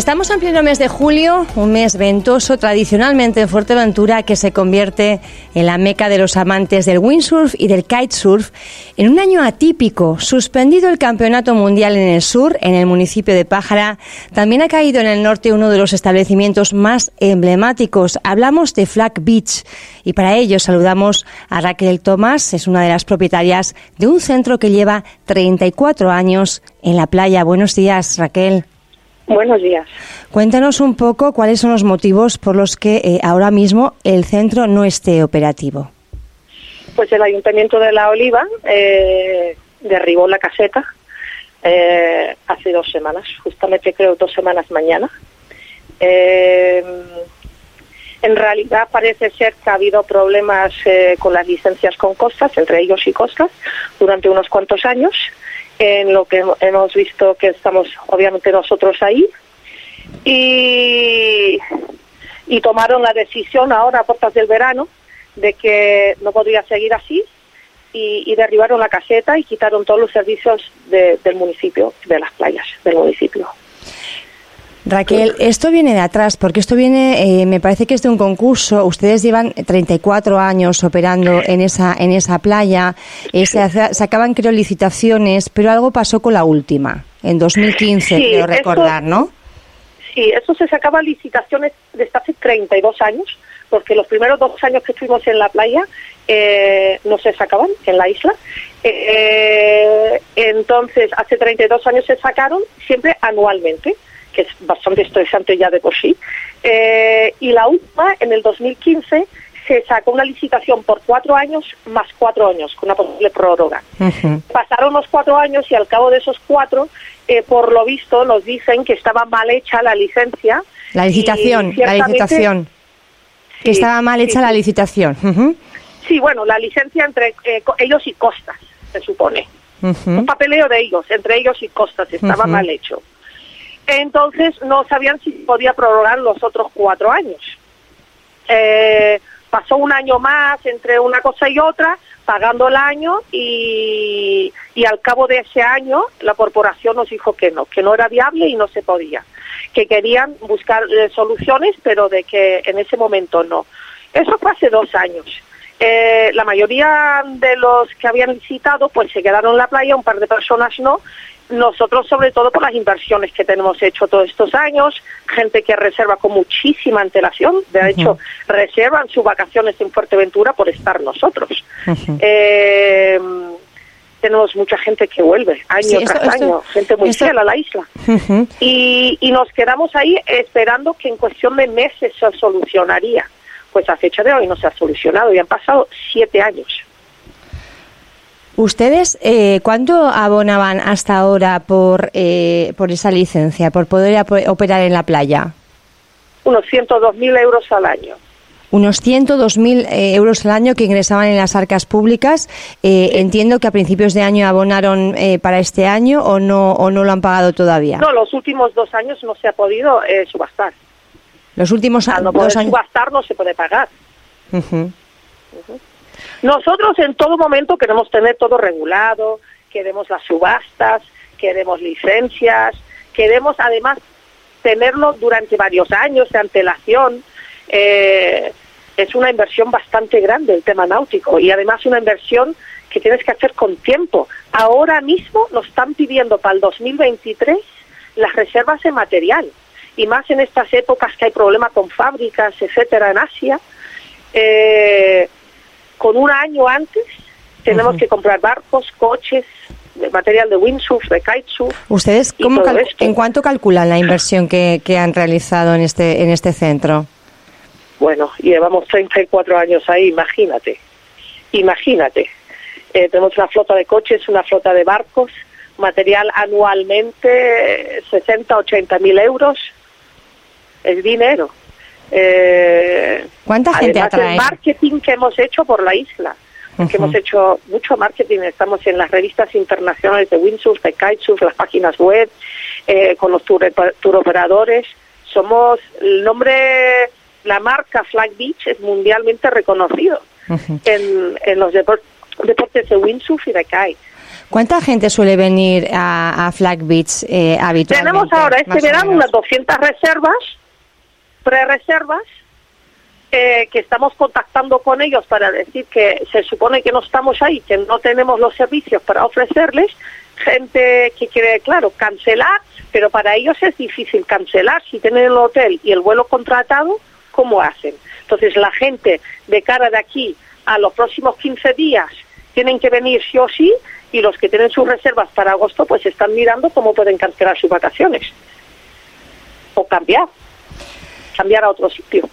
Estamos en pleno mes de julio, un mes ventoso tradicionalmente en Fuerteventura que se convierte en la meca de los amantes del windsurf y del kitesurf. En un año atípico, suspendido el Campeonato Mundial en el sur, en el municipio de Pájara, también ha caído en el norte uno de los establecimientos más emblemáticos. Hablamos de Flag Beach y para ello saludamos a Raquel Tomás, es una de las propietarias de un centro que lleva 34 años en la playa. Buenos días, Raquel. Buenos días. Cuéntanos un poco cuáles son los motivos por los que eh, ahora mismo el centro no esté operativo. Pues el Ayuntamiento de La Oliva eh, derribó la caseta eh, hace dos semanas, justamente creo dos semanas mañana. en realidad parece ser que ha habido problemas con las licencias con costas, entre ellos y costas, durante unos cuantos años en lo que hemos visto que estamos obviamente nosotros ahí y, y tomaron la decisión ahora a puertas del verano de que no podría seguir así y, derribaron la caseta y quitaron todos los servicios del municipio, de las playas del municipio. Raquel, esto viene de atrás, porque esto viene, eh, me parece que es de un concurso. Ustedes llevan 34 años operando en esa, en esa playa. Eh, se sacaban, creo, licitaciones, pero algo pasó con la última, en 2015, creo recordar, ¿no? Sí, eso se sacaba licitaciones desde hace 32 años, porque los primeros dos años que estuvimos en la playa eh, no se sacaban en la isla. entonces, hace 32 años se sacaron siempre anualmente que es bastante estresante ya de por sí. Eh, y la última, en el 2015, se sacó una licitación por cuatro años más cuatro años, con una posible prórroga. Pasaron los cuatro años y al cabo de esos cuatro, eh, por lo visto, nos dicen que estaba mal hecha la licencia. La licitación, la licitación. que estaba mal hecha la licitación. Sí, bueno, la licencia entre eh, ellos y Costas, se supone. Un papeleo de ellos, entre ellos y Costas, estaba mal hecho. Entonces no sabían si podía prorrogar los otros cuatro años. Eh, pasó un año más entre una cosa y otra, pagando el año y, al cabo de ese año la corporación nos dijo que no, que no era viable y no se podía, que querían buscar eh, soluciones, pero de que en ese momento no. Eso fue hace dos años. Eh, la mayoría de los que habían visitado pues se quedaron en la playa, un par de personas no, nosotros, sobre todo por las inversiones que tenemos hecho todos estos años, gente que reserva con muchísima antelación, de hecho, reservan sus vacaciones en Fuerteventura por estar nosotros. Eh, tenemos mucha gente que vuelve año tras año, gente muy fiel a la isla. y, y nos quedamos ahí esperando que en cuestión de meses se solucionaría. Pues a fecha de hoy no se ha solucionado y han pasado siete años. ¿Ustedes eh, cuánto abonaban hasta ahora por, eh, por esa licencia, por poder operar en la playa? Unos 102.000 euros al año. Unos 102.000 eh, euros al año que ingresaban en las arcas públicas. Eh, entiendo que a principios de año abonaron para este año o no, o no lo han pagado todavía. No, los últimos dos años no se ha podido subastar. Los últimos no poder subastar no se puede pagar. Nosotros en todo momento queremos tener todo regulado, queremos las subastas, queremos licencias, queremos además tenerlo durante varios años de antelación. Eh, es una inversión bastante grande el tema náutico y además una inversión que tienes que hacer con tiempo. Ahora mismo nos están pidiendo para el 2023 las reservas de material y más en estas épocas que hay problemas con fábricas, etcétera, en Asia. Eh, con un año antes tenemos que comprar barcos, coches, material de windsurf, de kitesurf. ¿Ustedes cómo en cuánto calculan la inversión que, han realizado en este, en este centro? Bueno, llevamos 34 años ahí, imagínate. Imagínate. Eh, tenemos una flota de coches, una flota de barcos, material anualmente 60, 80 mil euros. Es dinero. Eh, ¿Cuánta gente atrae? el marketing que hemos hecho por la isla. que hemos hecho mucho marketing, estamos en las revistas internacionales de windsurf, de kitesurf, las páginas web, eh, con los tour, operadores. Somos el nombre, la marca Flag Beach es mundialmente reconocido en, en los deportes de windsurf y de kite. ¿Cuánta gente suele venir a, Flag Beach eh, habitualmente? Tenemos ahora este verano unas 200 reservas, pre-reservas, eh, que estamos contactando con ellos para decir que se supone que no estamos ahí, que no tenemos los servicios para ofrecerles, gente que quiere, claro, cancelar, pero para ellos es difícil cancelar si tienen el hotel y el vuelo contratado, ¿cómo hacen? Entonces la gente de cara de aquí a los próximos 15 días tienen que venir sí o sí y los que tienen sus reservas para agosto pues están mirando cómo pueden cancelar sus vacaciones o cambiar, cambiar a otro sitio.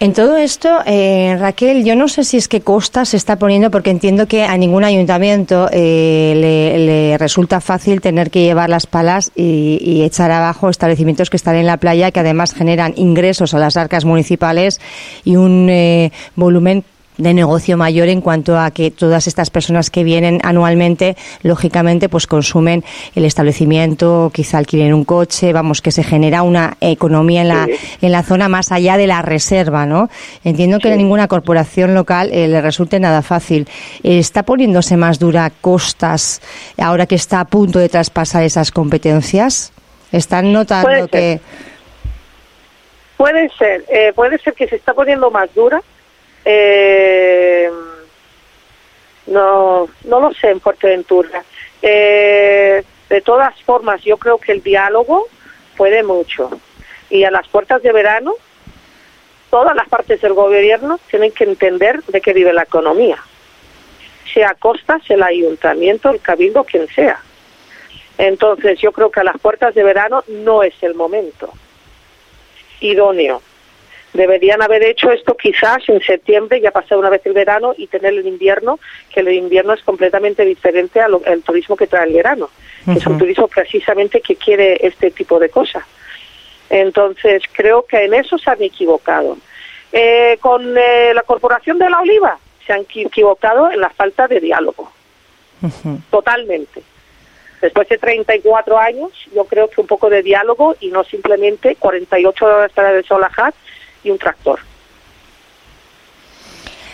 En todo esto, eh, Raquel, yo no sé si es que Costa se está poniendo, porque entiendo que a ningún ayuntamiento eh, le, resulta fácil tener que llevar las palas y, echar abajo establecimientos que están en la playa, que además generan ingresos a las arcas municipales y un eh, volumen de negocio mayor en cuanto a que todas estas personas que vienen anualmente, lógicamente, pues consumen el establecimiento, quizá alquilen un coche, vamos, que se genera una economía en la, en la zona más allá de la reserva, ¿no? Entiendo que a ninguna corporación local eh, le resulte nada fácil. ¿Está poniéndose más dura costas ahora que está a punto de traspasar esas competencias? ¿Están notando que...? Puede ser, eh, puede ser que se está poniendo más dura, eh, no, no lo sé en Fuerteventura. Eh, de todas formas, yo creo que el diálogo puede mucho. Y a las puertas de verano, todas las partes del gobierno tienen que entender de qué vive la economía. Sea Costa, sea el ayuntamiento, el cabildo, quien sea. Entonces, yo creo que a las puertas de verano no es el momento idóneo. Deberían haber hecho esto quizás en septiembre, ya pasado una vez el verano, y tener el invierno, que el invierno es completamente diferente al, turismo que trae el verano. Es un turismo precisamente que quiere este tipo de cosas. Entonces, creo que en eso se han equivocado. Eh, con eh, la Corporación de la Oliva se han equivocado en la falta de diálogo. Totalmente. Después de 34 años, yo creo que un poco de diálogo y no simplemente 48 horas para desolajar y un tractor.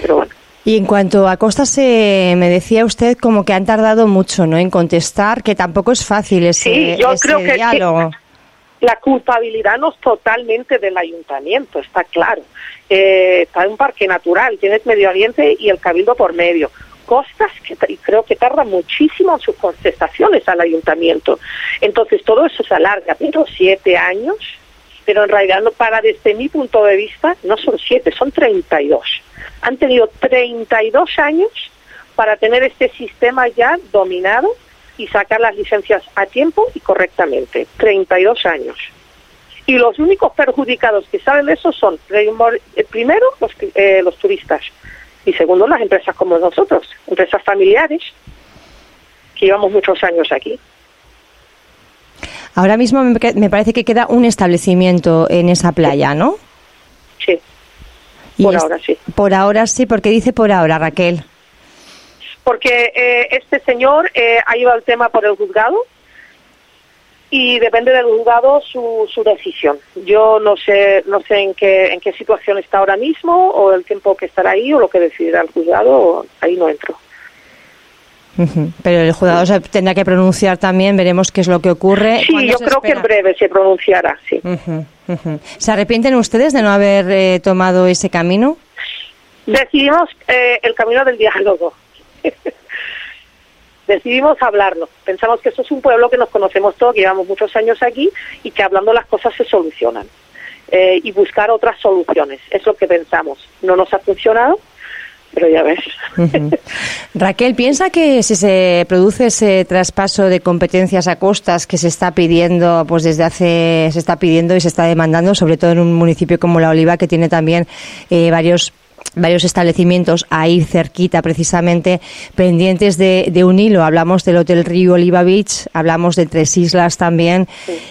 Pero bueno. Y en cuanto a costas, se me decía usted como que han tardado mucho ¿no? en contestar, que tampoco es fácil ese, sí, yo creo que, diálogo. la culpabilidad no es totalmente del ayuntamiento, está claro. Eh, está en un parque natural, tienes Medio Oriente y el Cabildo por medio. Costas que creo que tarda muchísimo en sus contestaciones al ayuntamiento. Entonces todo eso se alarga, pero siete años pero en realidad no para desde mi punto de vista no son siete, son 32. Han tenido 32 años para tener este sistema ya dominado y sacar las licencias a tiempo y correctamente. 32 años. Y los únicos perjudicados que saben eso son, eh, primero, los, eh, los turistas y segundo, las empresas como nosotros, empresas familiares que llevamos muchos años aquí. Ahora mismo me, parece que queda un establecimiento en esa playa, ¿no? Sí. por ahora sí. Por ahora sí, porque dice por ahora, Raquel. Porque eh, este señor eh, ha llevado el tema por el juzgado y depende del juzgado su, su decisión. Yo no sé no sé en qué en qué situación está ahora mismo o el tiempo que estará ahí o lo que decidirá el juzgado, ahí no entro. Pero el juzgado se tendrá que pronunciar también, veremos qué es lo que ocurre. Sí, yo creo que en breve se pronunciará, sí. ¿Se arrepienten ustedes de no haber eh, tomado ese camino? Decidimos eh, el camino del diálogo. Decidimos hablarlo. Pensamos que esto es un pueblo que nos conocemos todos, que llevamos muchos años aquí y que hablando las cosas se solucionan. Eh, y buscar otras soluciones. Es lo que pensamos. No nos ha funcionado, pero ya ves. Raquel, ¿piensa que si se produce ese traspaso de competencias a costas que se está pidiendo, pues desde hace, se está pidiendo y se está demandando, sobre todo en un municipio como La Oliva, que tiene también eh, varios varios establecimientos ahí cerquita precisamente pendientes de, un hilo. Hablamos del Hotel Río Oliva Beach, hablamos de Tres Islas también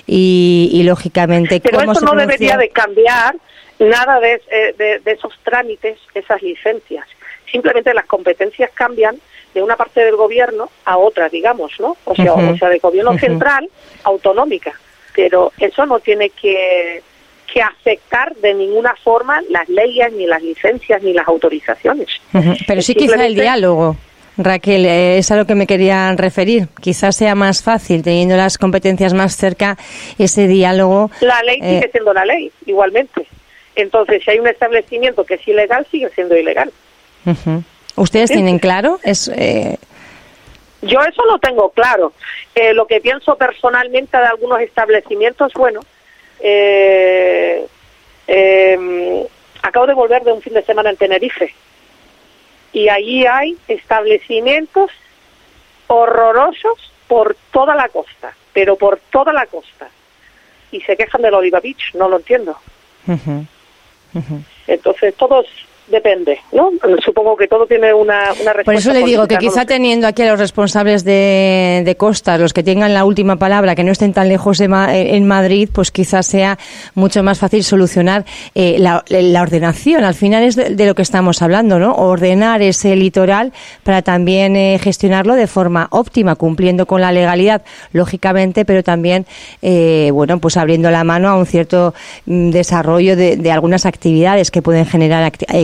y, lógicamente... Pero eso no debería de cambiar nada de, eh, de, esos trámites, esas licencias simplemente las competencias cambian de una parte del gobierno a otra, digamos, ¿no? O sea, o sea, de gobierno central autonómica, pero eso no tiene que, que afectar de ninguna forma las leyes, ni las licencias, ni las autorizaciones. Pero sí quizá el diálogo. Raquel, eh, es a lo que me quería referir. Quizás sea más fácil, teniendo las competencias más cerca, ese diálogo. La ley sigue siendo la ley, igualmente. Entonces, si hay un establecimiento que es ilegal, sigue siendo ilegal. ¿Ustedes tienen claro? Es, Yo eso lo tengo claro. lo que pienso personalmente de algunos establecimientos, bueno, eh, eh, acabo de volver de un fin de semana en Tenerife y allí hay establecimientos horrorosos por toda la costa, pero por toda la costa. Y se quejan del Oliva Beach, no lo entiendo. Entonces todos Depende, ¿no? Supongo que todo tiene una, una respuesta. Por eso le digo que quizá teniendo aquí a los responsables de, de, costas, los que tengan la última palabra, que no estén tan lejos de eh, en Madrid, pues quizás sea mucho más fácil solucionar eh, la, la, ordenación. Al final es de, lo que estamos hablando, ¿no? Ordenar ese litoral para también eh, gestionarlo de forma óptima, cumpliendo con la legalidad, lógicamente, pero también, bueno, pues abriendo la mano a un cierto mm, desarrollo de, de algunas actividades que pueden generar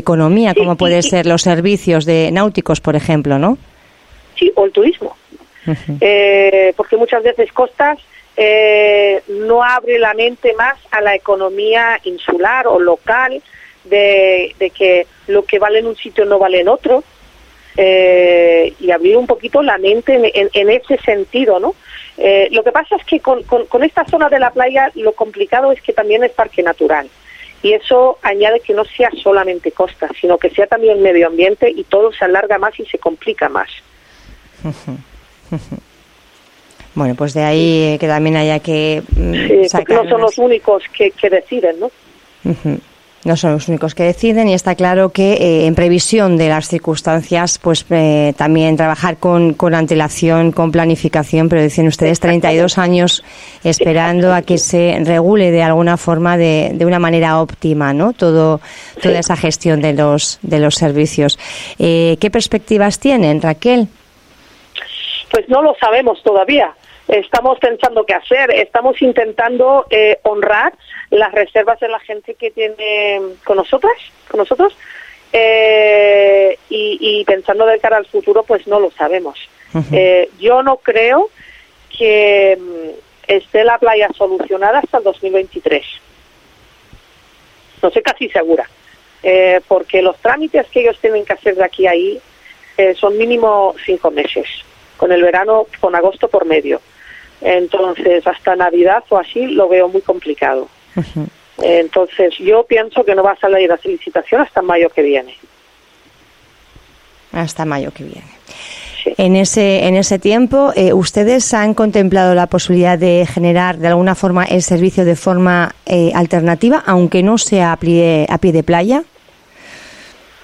economía, como puede ser los servicios de náuticos, por ejemplo, ¿no? Sí, o el turismo. Eh, porque muchas veces costas eh, no abre la mente más a la economía insular o local, de, que lo que vale en un sitio no vale en otro, eh, y abrir un poquito la mente en, ese sentido, ¿no? lo que pasa es que con, con, esta zona de la playa lo complicado es que también es parque natural y eso añade que no sea solamente costa, sino que sea también medio ambiente y todo se alarga más y se complica más. Bueno, pues de ahí que también haya que... Mm, sí, no son los únicos que, que deciden, ¿no? No son los únicos que deciden y está claro que eh, en previsión de las circunstancias, pues eh, también trabajar con, con antelación, con planificación, pero dicen ustedes 32 años esperando a que se regule de alguna forma de, de una manera óptima, ¿no? Todo, toda esa gestión de los, de los servicios. Eh, ¿Qué perspectivas tienen, Raquel? Pues no lo sabemos todavía estamos pensando qué hacer, estamos intentando eh, honrar las reservas de la gente que tiene con nosotras, con nosotros, eh, y, pensando de cara al futuro, pues no lo sabemos. Eh, yo no creo que mm, esté la playa solucionada hasta el 2023. No sé casi segura, porque los trámites que ellos tienen que hacer de aquí a ahí son mínimo cinco meses, con el verano, con agosto por medio. Entonces, hasta Navidad o así lo veo muy complicado. Entonces, yo pienso que no va a salir la licitación hasta mayo que viene. Hasta mayo que viene. En ese, en ese tiempo, eh, ¿ustedes han contemplado la posibilidad de generar de alguna forma el servicio de forma eh, alternativa, aunque no sea a pie, a pie de playa?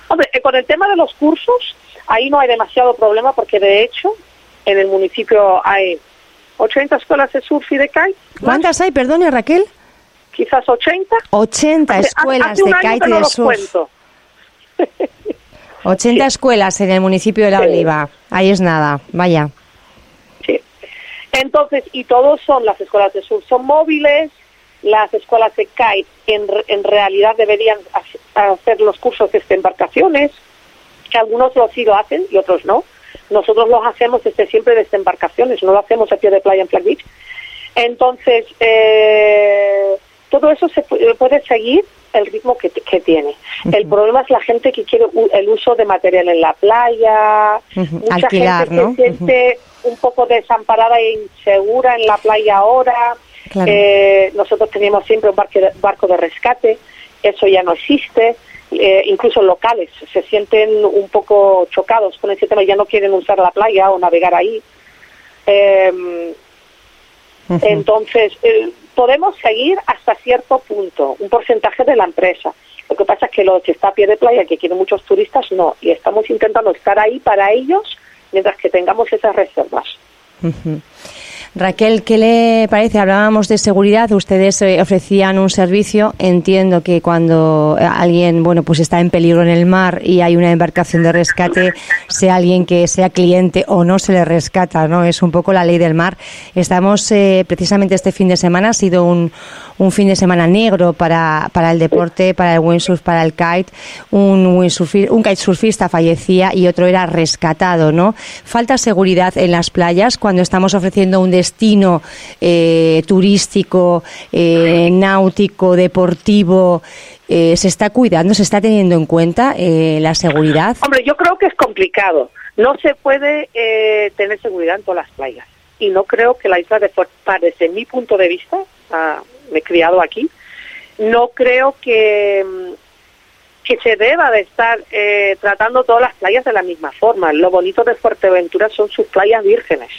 Hombre, eh, con el tema de los cursos, ahí no hay demasiado problema porque de hecho en el municipio hay 80 escuelas de surf y de kite. ¿Cuántas hay, perdone Raquel? Quizás 80. 80 escuelas de kite y de surf. 80 escuelas en el municipio de La Oliva. Ahí es nada, vaya. Sí. Entonces, y todos son las escuelas de surf, son móviles, las escuelas de kite en, en realidad deberían hacer los cursos de embarcaciones, que algunos los sí lo hacen y otros no nosotros los hacemos desde siempre desde embarcaciones, no lo hacemos a pie de playa en Flag Beach. Entonces, eh, todo eso se puede seguir el ritmo que, tiene. El problema es la gente que quiere el uso de material en la playa, mucha gente se siente un poco desamparada e insegura en la playa ahora. Eh, nosotros teníamos siempre un barco de rescate, eso ya no existe. Eh, incluso locales, se sienten un poco chocados con ese tema, ya no quieren usar la playa o navegar ahí. Em, entonces, eh, podemos seguir hasta cierto punto, un porcentaje de la empresa. Lo que pasa es que los que está a pie de playa, que quieren muchos turistas, no. Y estamos intentando estar ahí para ellos mientras que tengamos esas reservas. Raquel, ¿qué le parece? Hablábamos de seguridad, ustedes eh, ofrecían un servicio. Entiendo que cuando alguien, bueno, pues está en peligro en el mar y hay una embarcación de rescate, sea alguien que sea cliente o no se le rescata, ¿no? Es un poco la ley del mar. Estamos eh, precisamente este fin de semana, ha sido un, un fin de semana negro para, para el deporte, para el windsurf, para el kite. Un, un kitesurfista fallecía y otro era rescatado, ¿no? Falta seguridad en las playas cuando estamos ofreciendo un destino eh, turístico, eh, náutico, deportivo. Eh, ¿Se está cuidando, se está teniendo en cuenta la seguridad? Hombre, yo creo que es complicado. No se puede tener seguridad en todas las playas. Y no creo que la isla de Fuerte, desde mi punto de vista, ah, me he criado aquí, no creo que, que se deba de estar eh, tratando todas las playas de la misma forma. Lo bonito de Fuerteventura son sus playas vírgenes,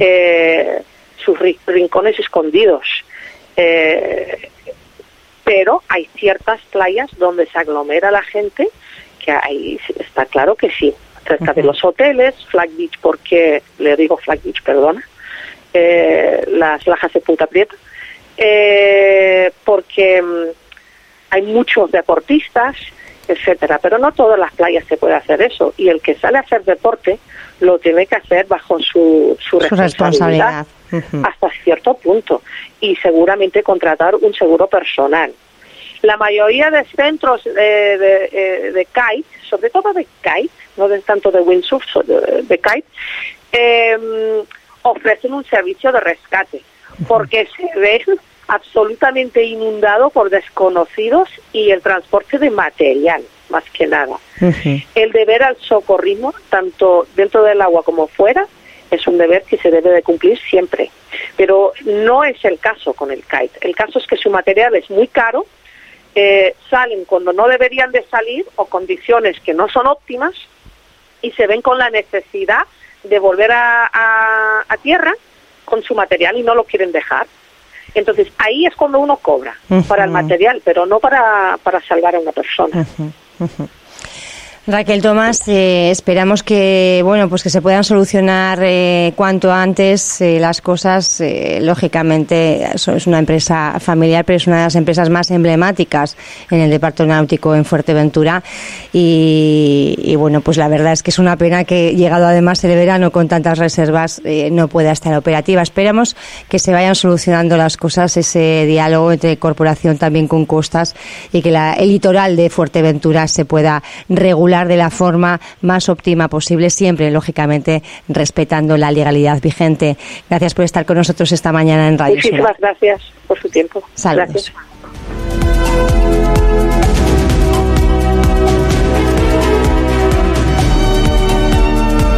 eh, sus rincones escondidos. Eh, pero hay ciertas playas donde se aglomera la gente, que ahí está claro que sí. Cerca de los hoteles, Flag Beach, porque le digo Flag Beach, perdona, las lajas de Punta Prieta, eh, porque mm, hay muchos deportistas, etcétera, pero no todas las playas se puede hacer eso y el que sale a hacer deporte lo tiene que hacer bajo su, su, responsabilidad, hasta cierto punto y seguramente contratar un seguro personal. La mayoría de centros de, de, eh, de kite, sobre todo de kite, no de tanto de windsurf, de, de kite, eh, ofrecen un servicio de rescate porque se ve absolutamente inundado por desconocidos y el transporte de material, más que nada. El deber al socorrismo, tanto dentro del agua como fuera, es un deber que se debe de cumplir siempre. Pero no es el caso con el kite. El caso es que su material es muy caro, eh, salen cuando no deberían de salir o condiciones que no son óptimas y se ven con la necesidad de volver a, a tierra con su material y no lo quieren dejar. Entonces ahí es cuando uno cobra para el material, pero no para, para salvar a una persona. Raquel Tomás, eh, esperamos que bueno pues que se puedan solucionar eh, cuanto antes eh, las cosas. lógicamente, es una empresa familiar, pero es una de las empresas más emblemáticas en el departamento náutico en Fuerteventura. Y, bueno, pues la verdad es que es una pena que llegado además el verano con tantas reservas no pueda estar operativa. Esperamos que se vayan solucionando las cosas, ese diálogo entre corporación también con costas y que la, el litoral de Fuerteventura se pueda regular de la forma más óptima posible, siempre, lógicamente, respetando la legalidad vigente. Gracias por estar con nosotros esta mañana en Radio Muchísimas gracias por su tiempo. Saludos.